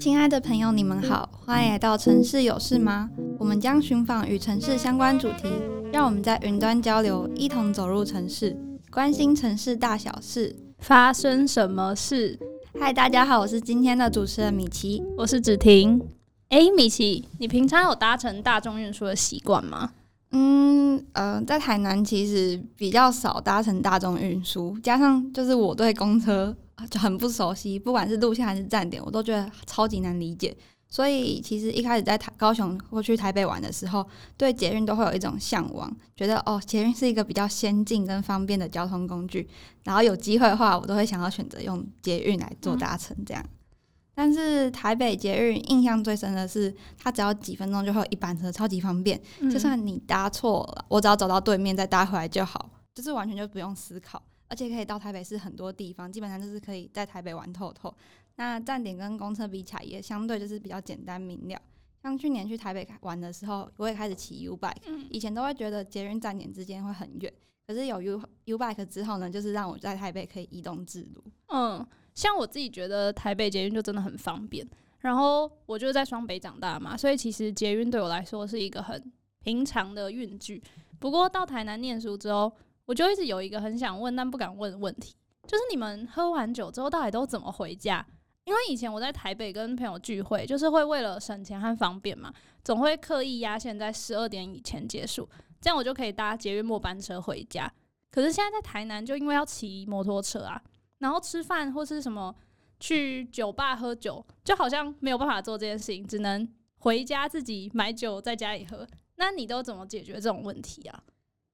亲爱的朋友，你们好，欢迎来到城市有事吗？我们将寻访与城市相关主题，让我们在云端交流，一同走入城市，关心城市大小事，发生什么事？嗨，大家好，我是今天的主持人米奇，我是芷婷。哎，米奇，你平常有搭乘大众运输的习惯吗？嗯，呃，在台南其实比较少搭乘大众运输，加上就是我对公车就很不熟悉，不管是路线还是站点，我都觉得超级难理解。所以其实一开始在台高雄或去台北玩的时候，对捷运都会有一种向往，觉得哦，捷运是一个比较先进跟方便的交通工具。然后有机会的话，我都会想要选择用捷运来做搭乘这样。嗯但是台北捷运印象最深的是，它只要几分钟就会有一班车，超级方便。嗯、就算你搭错了，我只要走到对面再搭回来就好，就是完全就不用思考，而且可以到台北市很多地方，基本上就是可以在台北玩透透。那站点跟公车比起来也相对就是比较简单明了。像去年去台北玩的时候，我也开始骑 U bike，以前都会觉得捷运站点之间会很远，可是有 U U bike 之后呢，就是让我在台北可以移动自如。嗯。像我自己觉得台北捷运就真的很方便，然后我就在双北长大嘛，所以其实捷运对我来说是一个很平常的运具。不过到台南念书之后，我就一直有一个很想问但不敢问的问题，就是你们喝完酒之后到底都怎么回家？因为以前我在台北跟朋友聚会，就是会为了省钱和方便嘛，总会刻意压线在十二点以前结束，这样我就可以搭捷运末班车回家。可是现在在台南，就因为要骑摩托车啊。然后吃饭或是什么去酒吧喝酒，就好像没有办法做这件事情，只能回家自己买酒在家里喝。那你都怎么解决这种问题啊？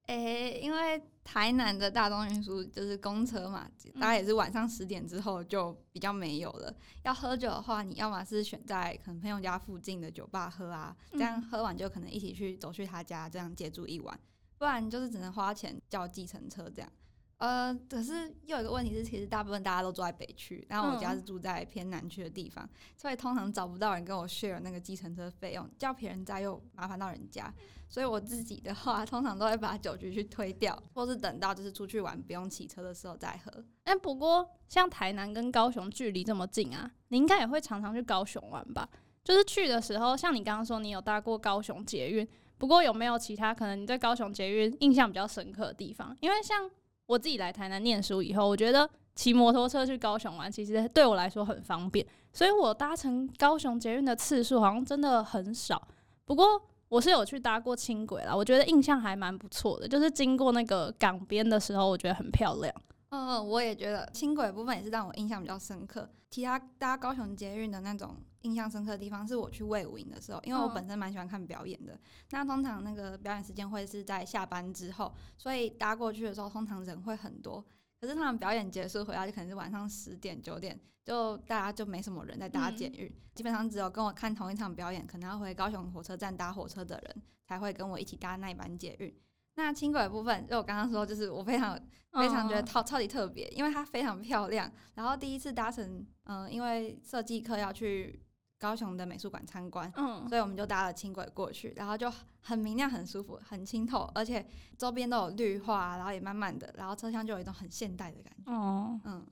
诶、欸，因为台南的大众运输就是公车嘛，大概也是晚上十点之后就比较没有了。要喝酒的话，你要么是选在可能朋友家附近的酒吧喝啊，这样喝完就可能一起去走去他家，这样借住一晚。不然就是只能花钱叫计程车这样。呃，可是又有一个问题是，其实大部分大家都住在北区，然后我家是住在偏南区的地方，嗯，所以通常找不到人跟我 share 那个计程车费用，叫别人载又麻烦到人家，所以我自己的话，通常都会把酒局去推掉，或是等到就是出去玩不用骑车的时候再喝。哎，不过像台南跟高雄距离这么近啊，你应该也会常常去高雄玩吧？就是去的时候，像你刚刚说你有搭过高雄捷运，不过有没有其他可能你对高雄捷运印象比较深刻的地方？因为像我自己来台南念书以后，我觉得骑摩托车去高雄玩，其实对我来说很方便，所以我搭乘高雄捷运的次数好像真的很少。不过我是有去搭过轻轨啦，我觉得印象还蛮不错的，就是经过那个港边的时候，我觉得很漂亮。嗯，我也觉得轻轨部分也是让我印象比较深刻。其他搭高雄捷运的那种印象深刻的地方，是我去魏武营的时候，因为我本身蛮喜欢看表演的。嗯。那通常那个表演时间会是在下班之后，所以搭过去的时候，通常人会很多。可是他们表演结束回来就可能是晚上十点九点，就大家就没什么人在搭捷运，嗯，基本上只有跟我看同一场表演，可能要回高雄火车站搭火车的人，才会跟我一起搭那一班捷运。那轻轨的部分，就我刚刚说，就是我非常非常觉得超超级特别，因为它非常漂亮。然后第一次搭乘，嗯、呃，因为设计课要去高雄的美术馆参观，嗯，所以我们就搭了轻轨过去，然后就很明亮、很舒服、很清透，而且周边都有绿化，然后也慢慢的，然后车厢就有一种很现代的感觉，哦，嗯。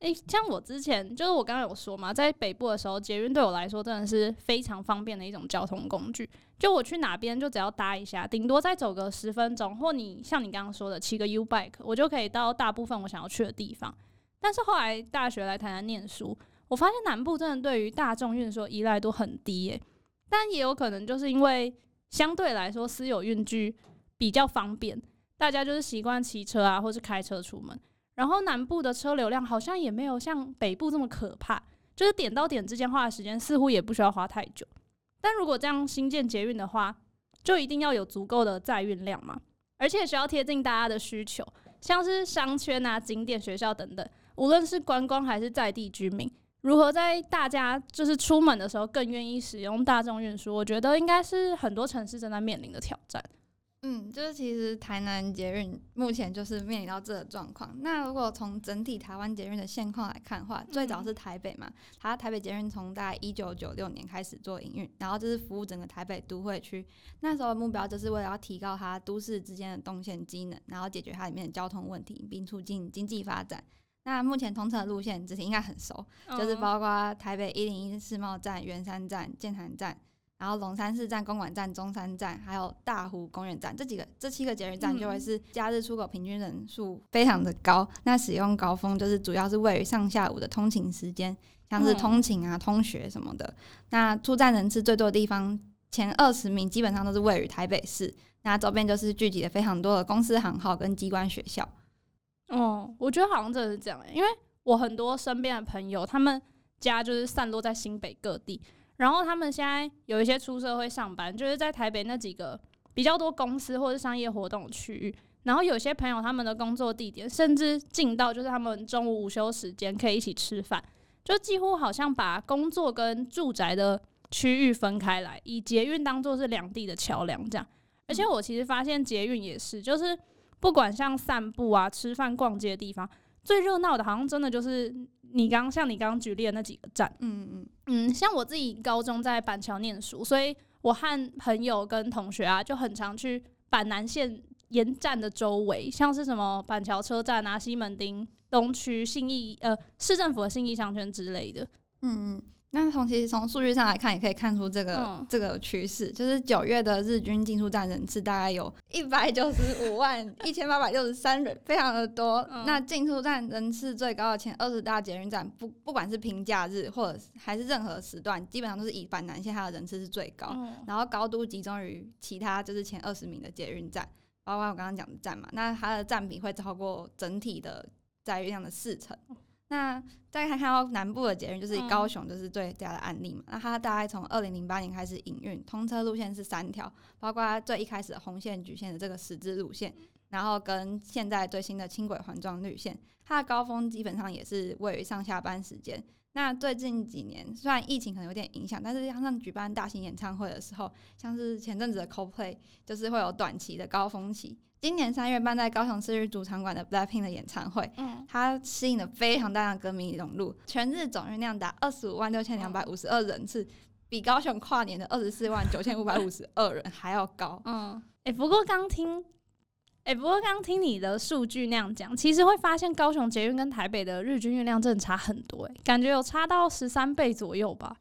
诶、欸，像我之前就是我刚刚有说嘛，在北部的时候，捷运对我来说真的是非常方便的一种交通工具。就我去哪边，就只要搭一下，顶多再走个十分钟，或你像你刚刚说的骑个 U bike，我就可以到大部分我想要去的地方。但是后来大学来台南念书，我发现南部真的对于大众运输依赖度很低耶。但也有可能就是因为相对来说私有运具比较方便，大家就是习惯骑车啊，或是开车出门。然后南部的车流量好像也没有像北部这么可怕，就是点到点之间花的时间似乎也不需要花太久。但如果这样新建捷运的话，就一定要有足够的载运量嘛，而且需要贴近大家的需求，像是商圈啊、景点、学校等等，无论是观光还是在地居民，如何在大家就是出门的时候更愿意使用大众运输，我觉得应该是很多城市正在面临的挑战。嗯，就是其实台南捷运目前就是面临到这个状况。那如果从整体台湾捷运的现况来看的话，最早是台北嘛，它台北捷运从大概一九九六年开始做营运，然后就是服务整个台北都会区。那时候的目标就是为了要提高它都市之间的动线机能，然后解决它里面的交通问题，并促进经济发展。那目前通车的路线，子婷应该很熟，嗯、就是包括台北一零一世贸站、圆山站、建潭站，然后龙山寺站、公馆站、中山站，还有大湖公园站这几个这七个捷运站，就会是假日出口平均人数非常的高。嗯、那使用高峰就是主要是位于上下午的通勤时间，像是通勤啊、通学什么的。那出站人次最多的地方，前二十名基本上都是位于台北市。那周边就是聚集了非常多的公司行号跟机关学校。哦，我觉得好像真的是这样，因为我很多身边的朋友，他们家就是散落在新北各地，然后他们现在有一些出社会上班，就是在台北那几个比较多公司或者商业活动的区域。然后有些朋友他们的工作地点甚至近到就是他们中午午休时间可以一起吃饭，就几乎好像把工作跟住宅的区域分开来，以捷运当做是两地的桥梁这样。而且我其实发现捷运也是，就是不管像散步啊、吃饭、逛街的地方，最热闹的，好像真的就是你刚像你刚刚举例的那几个站。嗯嗯嗯，像我自己高中在板桥念书，所以我和朋友跟同学啊，就很常去板南线沿站的周围，像是什么板桥车站啊、西门町、东区、信义呃市政府的信义商圈之类的。嗯嗯。那从其实从数据上来看，也可以看出这个、嗯、这个趋势，就是九月的日均进出站人次大概有一百九十五万一千八百六十三人，非常的多。嗯、那进出站人次最高的前二十大捷运站，不不管是平假日或者还是任何时段，基本上都是以板南线它的人次是最高，嗯、然后高度集中于其他就是前二十名的捷运站，包括我刚刚讲的站嘛，那它的占比会超过整体的载运量的四成。那再看看到南部的捷运，就是以高雄就是最佳的案例嘛。嗯、那它大概从二零零八年开始营运，通车路线是三条，包括最一开始的红线、橘线的这个十字路线，然后跟现在最新的轻轨环状绿线。它的高峰基本上也是位于上下班时间。那最近几年虽然疫情可能有点影响，但是加上举办大型演唱会的时候，像是前阵子的 Coldplay，就是会有短期的高峰期。今年三月办在高雄市立主场馆的 Blackpink 的演唱会，嗯，它吸引了非常大量的歌迷涌入，全日总运量达二十五万六千两百五十二人次，比高雄跨年的二十四万九千五百五十二人还要高。嗯，哎、欸，不过刚听，哎、欸，不过刚听你的数据那样讲，其实会发现高雄捷运跟台北的日均运量真的差很多，哎，感觉有差到十三倍左右吧？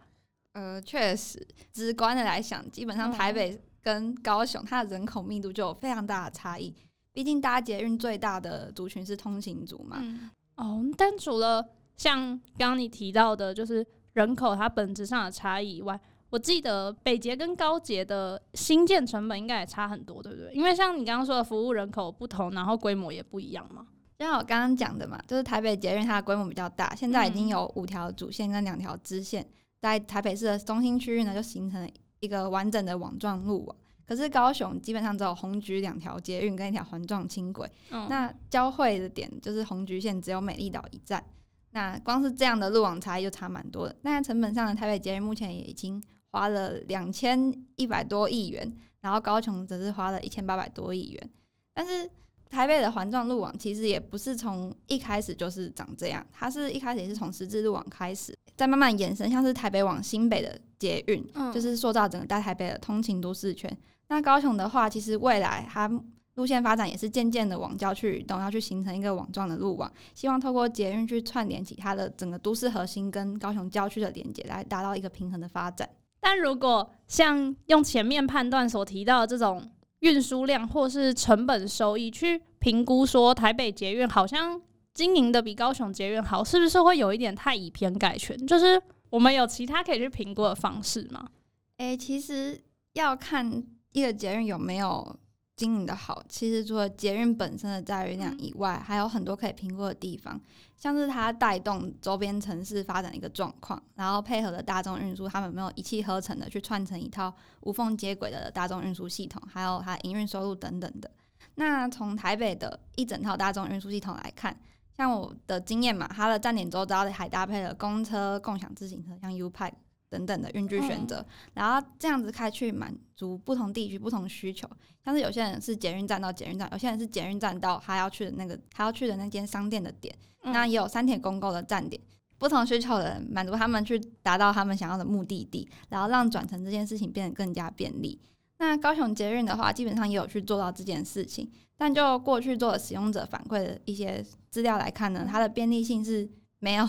呃，确实，直观的来想，基本上台北、嗯。跟高雄，它的人口密度就有非常大的差异。毕竟搭捷运最大的族群是通勤族嘛。嗯、哦，但除了像刚刚你提到的，就是人口它本质上的差异以外，我记得北捷跟高捷的新建成本应该也差很多，对不对？因为像你刚刚说的服务人口不同，然后规模也不一样嘛。就像我刚刚讲的嘛，就是台北捷运它的规模比较大，现在已经有五条主线跟两条支线，在台北市的中心区域呢，就形成了。一个完整的网状路网，可是高雄基本上只有红橘两条捷运跟一条环状轻轨，嗯、那交汇的点就是红橘线只有美丽岛一站，那光是这样的路网差异就差蛮多的。那成本上的台北捷运目前也已经花了两千一百多亿元，然后高雄则是花了一千八百多亿元，但是。台北的环状路网其实也不是从一开始就是长这样，它是一开始也是从十字路网开始，再慢慢延伸，像是台北往新北的捷运，嗯、就是塑造整个大台北的通勤都市圈。那高雄的话，其实未来它路线发展也是渐渐的往郊区移动，要去形成一个网状的路网，希望透过捷运去串联起它的整个都市核心跟高雄郊区的连接，来达到一个平衡的发展。但如果像用前面判断所提到的这种。运输量或是成本收益去评估，说台北捷运好像经营的比高雄捷运好，是不是会有一点太以偏概全？就是我们有其他可以去评估的方式吗？诶、其实要看一个捷运有没有。经营的好，其实除了捷运本身的载运量以外，还有很多可以评估的地方，像是它带动周边城市发展的一个状况，然后配合的大众运输，他们有没有一气呵成的去串成一套无缝接轨的大众运输系统，还有它营运收入等等的。那从台北的一整套大众运输系统来看，像我的经验嘛，它的站点周遭还搭配了公车、共享自行车，像 U-Bike。等等的运具选择，嗯、然后这样子开去满足不同地区不同需求。像是有些人是捷运站到捷运站，有些人是捷运站到他要去的那个他要去的那间商店的点。嗯、那也有三铁公构的站点，不同需求的人满足他们去达到他们想要的目的地，然后让转乘这件事情变得更加便利。那高雄捷运的话，基本上也有去做到这件事情，但就过去做的使用者反馈的一些资料来看呢，它的便利性是没有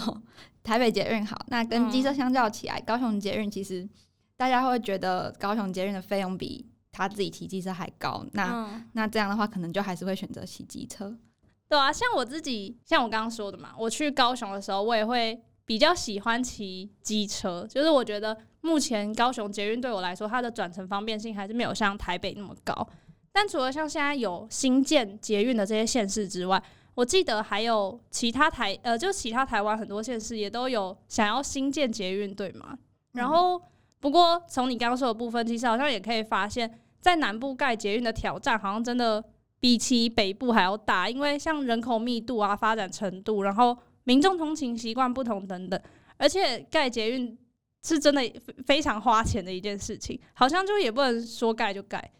台北捷运好。那跟机车相较起来，嗯、高雄捷运其实大家会觉得高雄捷运的费用比他自己骑机车还高。那、嗯、那这样的话，可能就还是会选择骑机车。对啊，像我自己，像我刚刚说的嘛，我去高雄的时候，我也会比较喜欢骑机车，就是我觉得。目前高雄捷运对我来说，它的转乘方便性还是没有像台北那么高。但除了像现在有新建捷运的这些县市之外，我记得还有其他台呃，就其他台湾很多县市也都有想要新建捷运，对吗？然后不过从你刚刚说的部分，其实好像也可以发现，在南部盖捷运的挑战好像真的比起北部还要大，因为像人口密度啊、发展程度，然后民众通勤习惯不同等等，而且盖捷运。是真的非常花钱的一件事情，好像就也不能说盖就盖。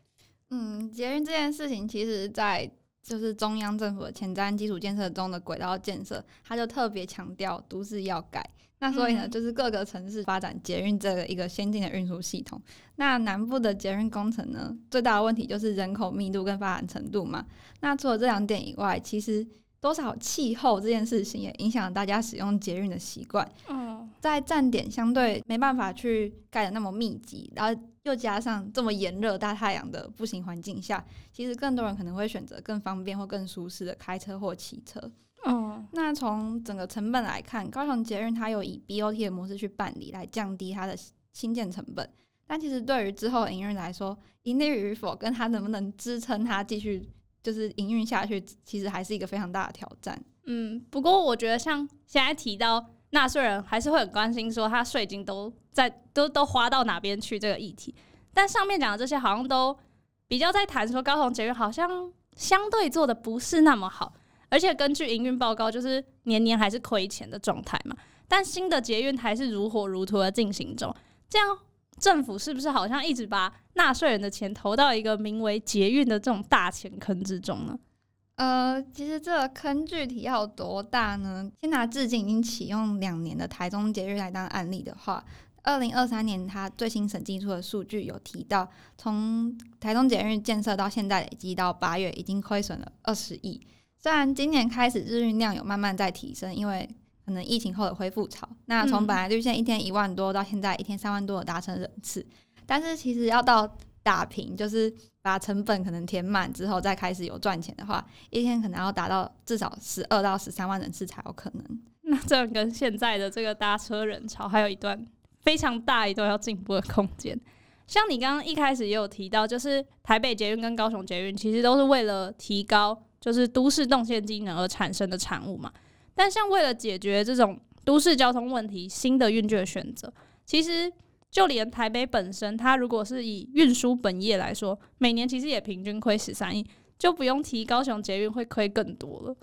嗯，捷运这件事情，其实，在就是中央政府的前瞻基础建设中的轨道建设，它就特别强调都市要改。那所以呢，就是各个城市发展捷运这个一个先进的运输系统。那南部的捷运工程呢，最大的问题就是人口密度跟发展程度嘛。那除了这两点以外，其实。多少气候这件事情也影响了大家使用捷运的习惯。嗯，在站点相对没办法去盖的那么密集，然后又加上这么炎热大太阳的步行环境下，其实更多人可能会选择更方便或更舒适的开车或骑车。嗯，那从整个成本来看，高雄捷运它有以 BOT 的模式去办理，来降低它的新建成本。但其实对于之后营运来说，盈利与否跟它能不能支撑它继续。就是营运下去，其实还是一个非常大的挑战。嗯，不过我觉得像现在提到纳税人，还是会很关心说他税金都在都都花到哪边去这个议题。但上面讲的这些，好像都比较在谈说高雄捷运好像相对做的不是那么好，而且根据营运报告，就是年年还是亏钱的状态嘛。但新的捷运还是如火如荼的进行中，这样。政府是不是好像一直把纳税人的钱投到一个名为捷运的这种大钱坑之中呢？呃，其实这个坑具体要有多大呢？先拿至今已经启用两年的台中捷运来当案例的话，二零二三年它最新审计出的数据有提到，从台中捷运建设到现在累计到八月已经亏损了二十亿。虽然今年开始日运量有慢慢在提升，因为可能疫情后的恢复潮，那从本来绿线一天一万多到现在一天三万多的达成人次，但是其实要到打平，就是把成本可能填满之后再开始有赚钱的话，一天可能要达到至少十二到十三万人次才有可能。那这样跟现在的这个搭车人潮还有一段非常大一段要进步的空间。像你刚刚一开始也有提到，就是台北捷运跟高雄捷运其实都是为了提高就是都市动线机能而产生的产物嘛。但像为了解决这种都市交通问题，新的运具的选择，其实就连台北本身，它如果是以运输本业来说，每年其实也平均亏十三亿，就不用提高雄捷运会亏更多了。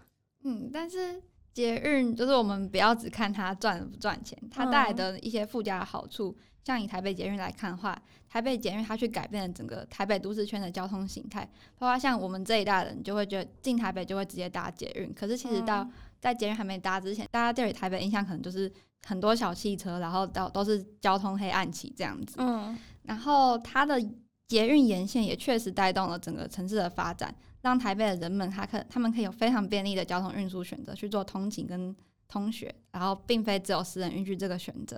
嗯，但是捷运就是我们不要只看它赚不赚钱，它带来的一些附加的好处。嗯像以台北捷运来看的话，台北捷运它去改变了整个台北都市圈的交通形态。包括像我们这一代人就会觉得进台北就会直接搭捷运，可是其实到在捷运还没搭之前，大家对于台北印象可能就是很多小汽车，然后到都是交通黑暗期这样子。嗯，然后它的捷运沿线也确实带动了整个城市的发展，让台北的人们他可他们可以有非常便利的交通运输选择去做通勤跟通学，然后并非只有私人运具这个选择。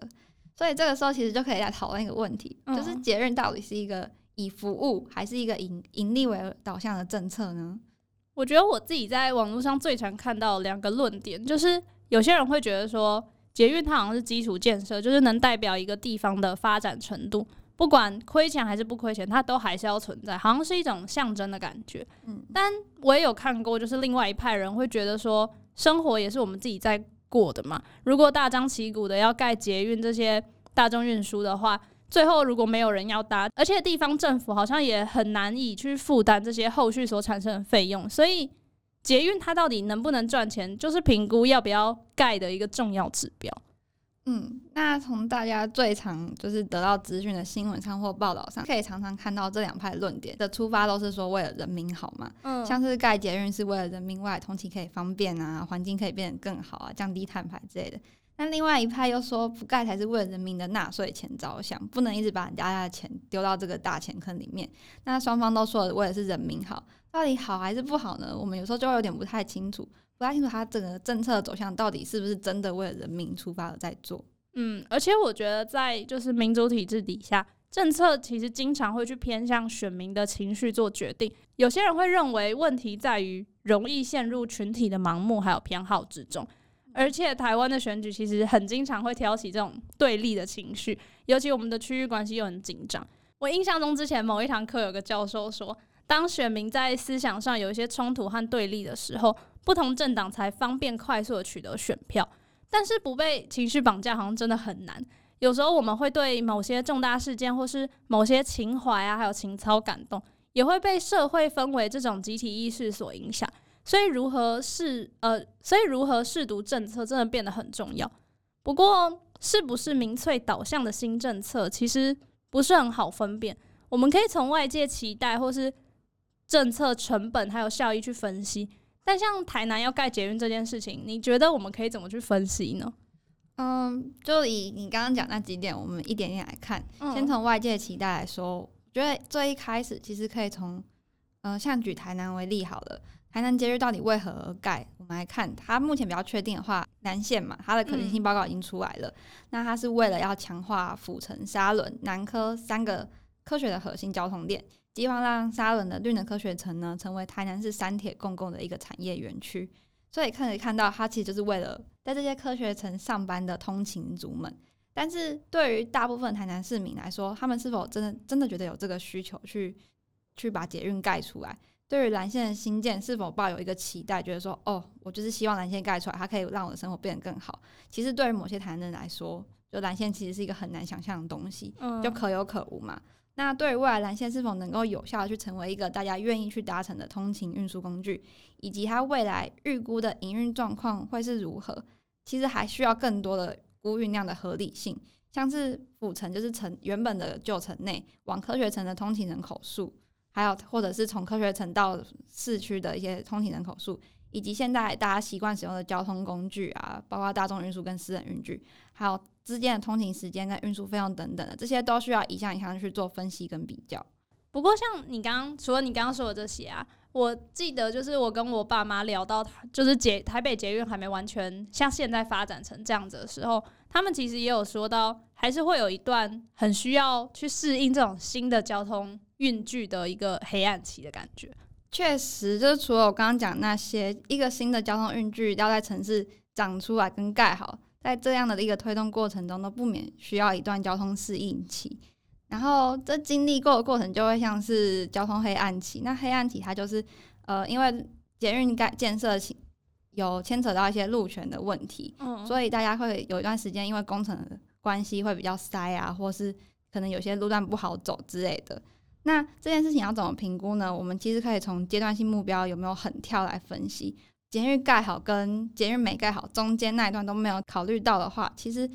所以这个时候其实就可以来讨论一个问题，嗯、就是捷运到底是一个以服务还是一个盈盈利为导向的政策呢？我觉得我自己在网络上最常看到两个论点，就是有些人会觉得说，捷运它好像是基础建设，就是能代表一个地方的发展程度，不管亏钱还是不亏钱，它都还是要存在，好像是一种象征的感觉。嗯，但我也有看过，就是另外一派人会觉得说，生活也是我们自己在过的嘛，如果大张旗鼓的要盖捷运这些大众运输的话，最后如果没有人要搭，而且地方政府好像也很难以去负担这些后续所产生的费用，所以捷运它到底能不能赚钱，就是评估要不要盖的一个重要指标。嗯，那从大家最常就是得到资讯的新闻上或报道上，可以常常看到这两派论点的出发都是说为了人民好嘛。嗯，像是盖捷运是为了人民未来通勤可以方便啊，环境可以变得更好啊，降低碳排之类的。那另外一派又说不盖才是为了人民的纳税钱着想，不能一直把人家的钱丢到这个大钱坑里面。那双方都说的为的是人民好，到底好还是不好呢？我们有时候就会有点不太清楚，不太清楚他整个政策走向到底是不是真的为了人民出发而在做。嗯，而且我觉得在就是民主体制底下，政策其实经常会去偏向选民的情绪做决定。有些人会认为问题在于容易陷入群体的盲目还有偏好之中。而且台湾的选举其实很经常会挑起这种对立的情绪，尤其我们的区域关系又很紧张。我印象中之前某一堂课有个教授说，当选民在思想上有一些冲突和对立的时候，不同政党才方便快速的取得选票。但是不被情绪绑架好像真的很难。有时候我们会对某些重大事件或是某些情怀啊，还有情操感动，也会被社会氛围这种集体意识所影响。所以如何试呃，所以如何试读政策真的变得很重要。不过，是不是民粹导向的新政策，其实不是很好分辨。我们可以从外界期待或是政策成本还有效益去分析。但像台南要盖捷运这件事情，你觉得我们可以怎么去分析呢？嗯，就以你刚刚讲那几点，我们一点点来看。嗯、先从外界期待来说，我觉得最一开始其实可以从，呃，像举台南为例好了。台南捷运到底为何而盖？我们来看，它目前比较确定的话，南线嘛，它的可行性报告已经出来了。嗯、那它是为了要强化府城、沙仑、南科三个科学的核心交通点，希望让沙仑的绿能科学城呢，成为台南市三铁共构的一个产业园区。所以可以看到，它其实就是为了在这些科学城上班的通勤族们。但是对于大部分台南市民来说，他们是否真的真的觉得有这个需求去去把捷运盖出来？对于蓝线的新建，是否抱有一个期待，觉得说，哦，我就是希望蓝线盖出来，它可以让我的生活变得更好。其实对于某些台湾人来说，就蓝线其实是一个很难想象的东西，就可有可无嘛。那对于未来蓝线是否能够有效的去成为一个大家愿意去搭乘的通勤运输工具，以及它未来预估的营运状况会是如何，其实还需要更多的估运量的合理性，像是府城就是城原本的旧城内往科学城的通勤人口数。还有，或者是从科学城到市区的一些通勤人口数，以及现在大家习惯使用的交通工具啊，包括大众运输跟私人运具，还有之间的通勤时间跟运输费用等等的，这些都需要一项一项去做分析跟比较。不过，像你刚刚除了你刚刚说的这些啊，我记得就是我跟我爸妈聊到，就是捷台北捷运还没完全像现在发展成这样子的时候，他们其实也有说到，还是会有一段很需要去适应这种新的交通。运具的一个黑暗期的感觉，确实，就是除了我刚刚讲那些，一个新的交通运具要在城市长出来跟盖好，在这样的一个推动过程中，都不免需要一段交通适应期。然后这经历过的过程，就会像是交通黑暗期。那黑暗期它就是，呃，因为捷运盖建设起有牵扯到一些路权的问题，嗯，所以大家会有一段时间，因为工程的关系会比较塞啊，或是可能有些路段不好走之类的。那这件事情要怎么评估呢？我们其实可以从阶段性目标有没有很跳来分析。捷运盖好跟捷运没盖好中间那一段都没有考虑到的话，其实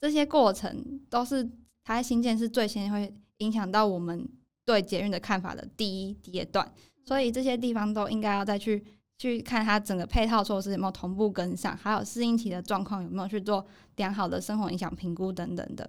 这些过程都是它在新建是最先会影响到我们对捷运的看法的第一阶段。所以这些地方都应该要再去去看它整个配套措施有没有同步跟上，还有适应期的状况有没有去做良好的生活影响评估等等的。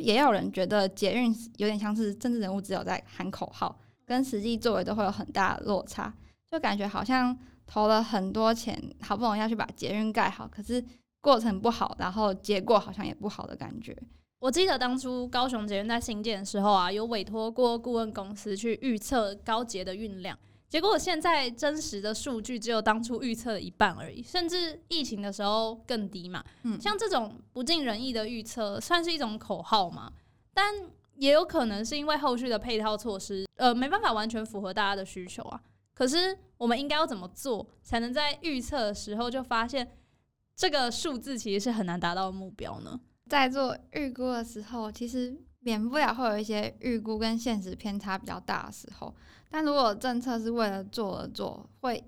也有人觉得捷运有点像是政治人物，只有在喊口号，跟实际作为都会有很大的落差，就感觉好像投了很多钱，好不容易要去把捷运盖好，可是过程不好，然后结果好像也不好的感觉。我记得当初高雄捷运在兴建的时候啊，有委托过顾问公司去预测高捷的运量。结果现在真实的数据只有当初预测的一半而已，甚至疫情的时候更低嘛。嗯，像这种不尽人意的预测，算是一种口号嘛？但也有可能是因为后续的配套措施，呃，没办法完全符合大家的需求啊。可是我们应该要怎么做，才能在预测的时候就发现这个数字其实是很难达到的目标呢？在做预估的时候，其实免不了会有一些预估跟现实偏差比较大的时候。但如果政策是为了做而做，会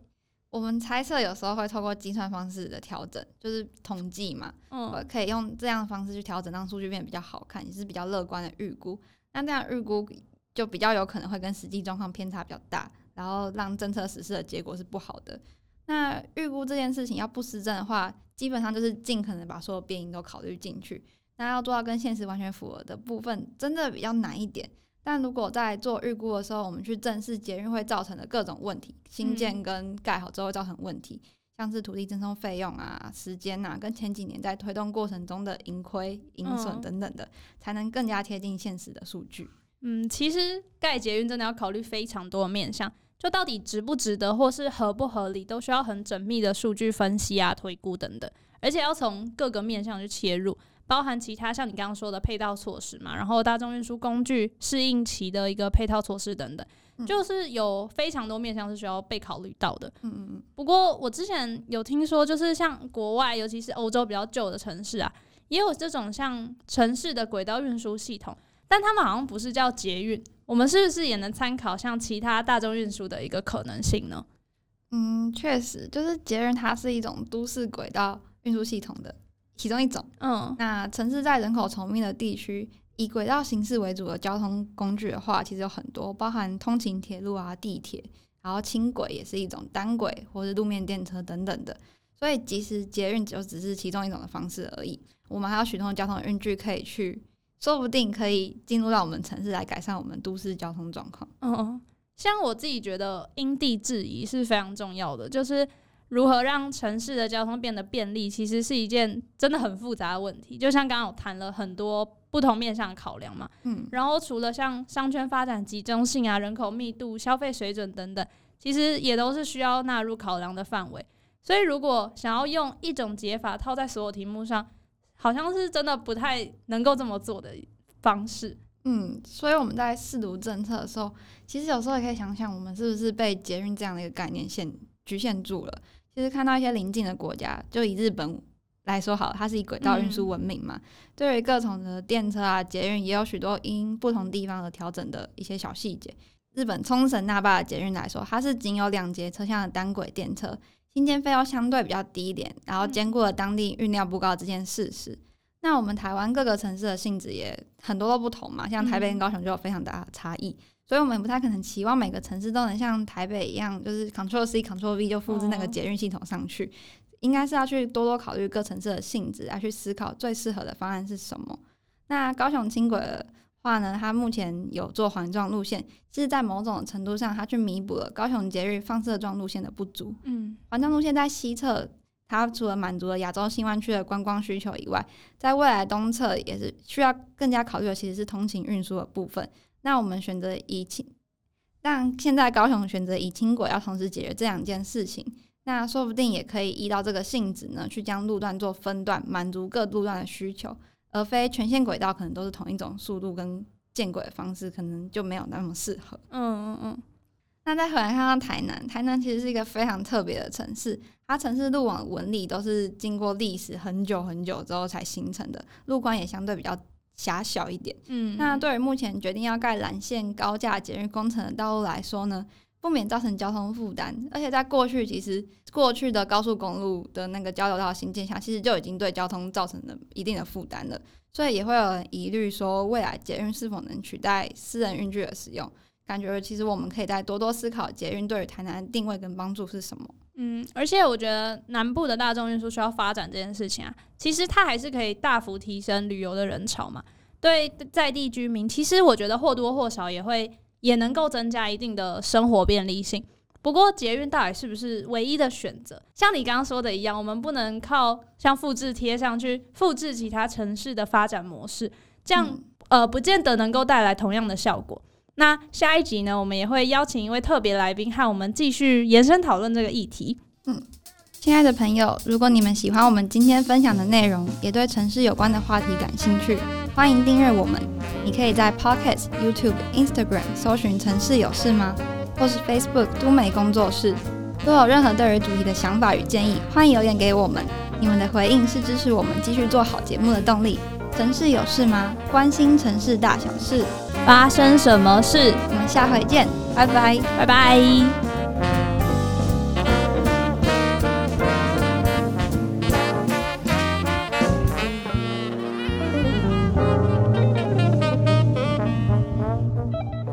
我们猜测有时候会透过计算方式的调整，就是统计嘛，嗯，可以用这样的方式去调整，让数据变得比较好看，也是比较乐观的预估。那这样预估就比较有可能会跟实际状况偏差比较大，然后让政策实施的结果是不好的。那预估这件事情要不失真的话，基本上就是尽可能把所有变因都考虑进去。那要做到跟现实完全符合的部分，真的比较难一点。但如果在做预估的时候，我们去正视捷运会造成的各种问题，新建跟盖好之后造成问题，嗯、像是土地征收费用啊、时间啊，跟前几年在推动过程中的盈亏、盈损等等的，嗯、才能更加贴近现实的数据。嗯，其实盖捷运真的要考虑非常多的面向，就到底值不值得，或是合不合理，都需要很缜密的数据分析啊、推估等等，而且要从各个面向去切入。包含其他像你刚刚说的配套措施嘛，然后大众运输工具适应期的一个配套措施等等，嗯、就是有非常多面向是需要被考虑到的。嗯嗯嗯。不过我之前有听说，就是像国外，尤其是欧洲比较旧的城市啊，也有这种像城市的轨道运输系统，但他们好像不是叫捷运。我们是不是也能参考像其他大众运输的一个可能性呢？嗯，确实，就是捷运它是一种都市轨道运输系统的。其中一种，嗯，那城市在人口稠密的地区，以轨道形式为主的交通工具的话，其实有很多，包含通勤铁路啊、地铁，然后轻轨也是一种单轨或是路面电车等等的。所以，即使捷运就只是其中一种的方式而已，我们还有许多交通运具可以去，说不定可以进入到我们城市来改善我们都市交通状况。嗯，像我自己觉得因地制宜是非常重要的，就是。如何让城市的交通变得便利，其实是一件真的很复杂的问题。就像刚刚我谈了很多不同面向的考量嘛，嗯，然后除了像商圈发展集中性啊、人口密度、消费水准等等，其实也都是需要纳入考量的范围。所以，如果想要用一种解法套在所有题目上，好像是真的不太能够这么做的方式。嗯，所以我们在试读政策的时候，其实有时候也可以想想，我们是不是被捷运这样的一个概念限局限住了。其实看到一些邻近的国家，就以日本来说好，它是以轨道运输闻名嘛。嗯、对于各种的电车啊、捷运，也有许多因不同地方而调整的一些小细节。日本冲绳那霸的捷运来说，它是仅有两节车厢的单轨电车，新建费用相对比较低一点，然后兼顾了当地运量不高这件事实。嗯、那我们台湾各个城市的性质也很多都不同嘛，像台北跟高雄就有非常大的差异。所以，我们不太可能期望每个城市都能像台北一样，就是 Control C Control V 就复制那个捷运系统上去。应该是要去多多考虑各城市的性质，来去思考最适合的方案是什么。那高雄轻轨的话呢，它目前有做环状路线，是在某种程度上，它去弥补了高雄捷运放射状路线的不足。嗯，环状路线在西侧，它除了满足了亚洲新湾区的观光需求以外，在未来东侧也是需要更加考虑的，其实是通勤运输的部分。那我们选择以轻，让现在高雄选择以轻轨要同时解决这两件事情，那说不定也可以依照这个性质呢，去将路段做分段，满足各路段的需求，而非全线轨道可能都是同一种速度跟建轨的方式，可能就没有那么适合。嗯嗯嗯。那再回来看看台南，台南其实是一个非常特别的城市，它城市路网纹理都是经过历史很久很久之后才形成的，路观也相对比较。狭小一点，嗯，那对于目前决定要盖蓝线高架捷运工程的道路来说呢，不免造成交通负担。而且在过去，其实过去的高速公路的那个交流道新建下，其实就已经对交通造成了一定的负担了。所以也会有人疑虑说，未来捷运是否能取代私人运具的使用？感觉其实我们可以再多多思考捷运对于台南的定位跟帮助是什么。嗯，而且我觉得南部的大众运输需要发展这件事情啊，其实它还是可以大幅提升旅游的人潮嘛。对在地居民，其实我觉得或多或少也会也能够增加一定的生活便利性。不过捷运到底是不是唯一的选择？像你刚刚说的一样，我们不能靠像复制贴上去复制其他城市的发展模式，这样、嗯、呃不见得能够带来同样的效果。那下一集呢，我们也会邀请一位特别来宾和我们继续延伸讨论这个议题。嗯，亲爱的朋友，如果你们喜欢我们今天分享的内容，也对城市有关的话题感兴趣，欢迎订阅我们。你可以在 Pocket、YouTube、Instagram 搜寻“城市有事吗”或是 Facebook“ 都美工作室”。若有任何对于主题的想法与建议，欢迎留言给我们。你们的回应是支持我们继续做好节目的动力。城市有事吗？关心城市大小事。发生什么事？我们下回见，拜拜，拜拜。